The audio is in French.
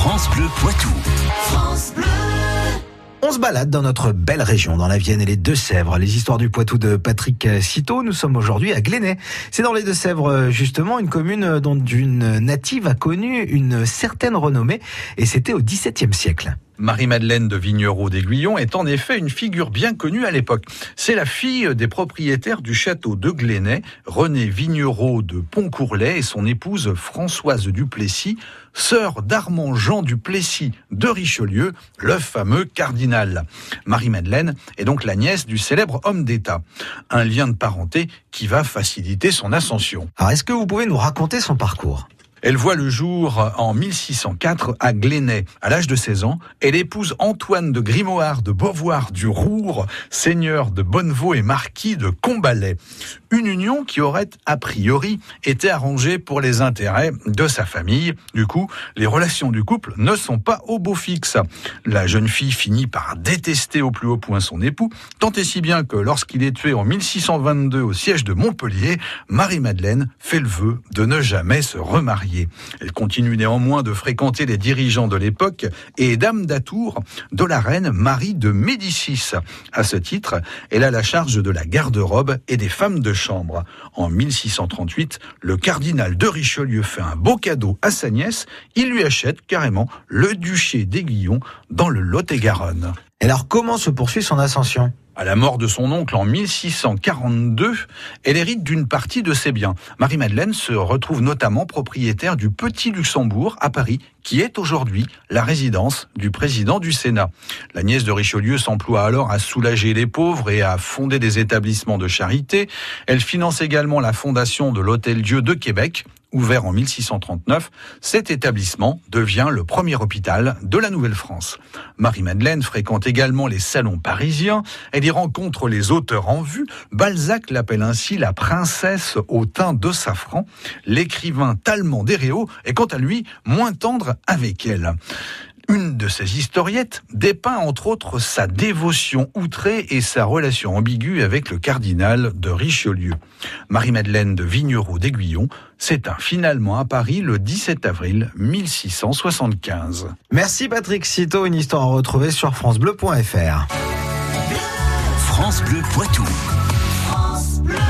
France Bleu Poitou. France Bleu. On se balade dans notre belle région, dans la Vienne et les Deux-Sèvres. Les histoires du Poitou de Patrick Citeau. Nous sommes aujourd'hui à Glénay. C'est dans les Deux-Sèvres, justement, une commune dont une native a connu une certaine renommée. Et c'était au XVIIe siècle. Marie-Madeleine de Vignereau d'Aiguillon est en effet une figure bien connue à l'époque. C'est la fille des propriétaires du château de Glénay, René Vignereau de Pontcourlet et son épouse Françoise Duplessis, sœur d'Armand Jean Duplessis de Richelieu, le fameux cardinal. Marie-Madeleine est donc la nièce du célèbre homme d'État. Un lien de parenté qui va faciliter son ascension. Alors est-ce que vous pouvez nous raconter son parcours? Elle voit le jour en 1604 à Glénay. À l'âge de 16 ans, elle épouse Antoine de Grimoire de Beauvoir du Roure, seigneur de Bonnevaux et marquis de Combalet. Une union qui aurait a priori été arrangée pour les intérêts de sa famille. Du coup, les relations du couple ne sont pas au beau fixe. La jeune fille finit par détester au plus haut point son époux, tant et si bien que lorsqu'il est tué en 1622 au siège de Montpellier, Marie-Madeleine fait le vœu de ne jamais se remarier. Elle continue néanmoins de fréquenter les dirigeants de l'époque et dame d'atour de la reine Marie de Médicis. À ce titre, elle a la charge de la garde-robe et des femmes de En 1638, le cardinal de Richelieu fait un beau cadeau à sa nièce. Il lui achète carrément le duché d'Aiguillon dans le Lot-et-Garonne. alors, comment se poursuit son ascension? À la mort de son oncle en 1642, elle hérite d'une partie de ses biens. Marie-Madeleine se retrouve notamment propriétaire du Petit Luxembourg à Paris, qui est aujourd'hui la résidence du président du Sénat. La nièce de Richelieu s'emploie alors à soulager les pauvres et à fonder des établissements de charité. Elle finance également la fondation de l'Hôtel Dieu de Québec, Ouvert en 1639, cet établissement devient le premier hôpital de la Nouvelle-France. Marie-Madeleine fréquente également les salons parisiens. Elle y rencontre les auteurs en vue. Balzac l'appelle ainsi la princesse au teint de safran. L'écrivain Talmand d'Héréo est quant à lui moins tendre avec elle. Une de ces historiettes dépeint entre autres sa dévotion outrée et sa relation ambiguë avec le cardinal de Richelieu. Marie-Madeleine de Vignereau d'Aiguillon s'éteint finalement à Paris le 17 avril 1675. Merci Patrick Cito, une histoire à retrouver sur francebleu.fr. France Bleu Poitou.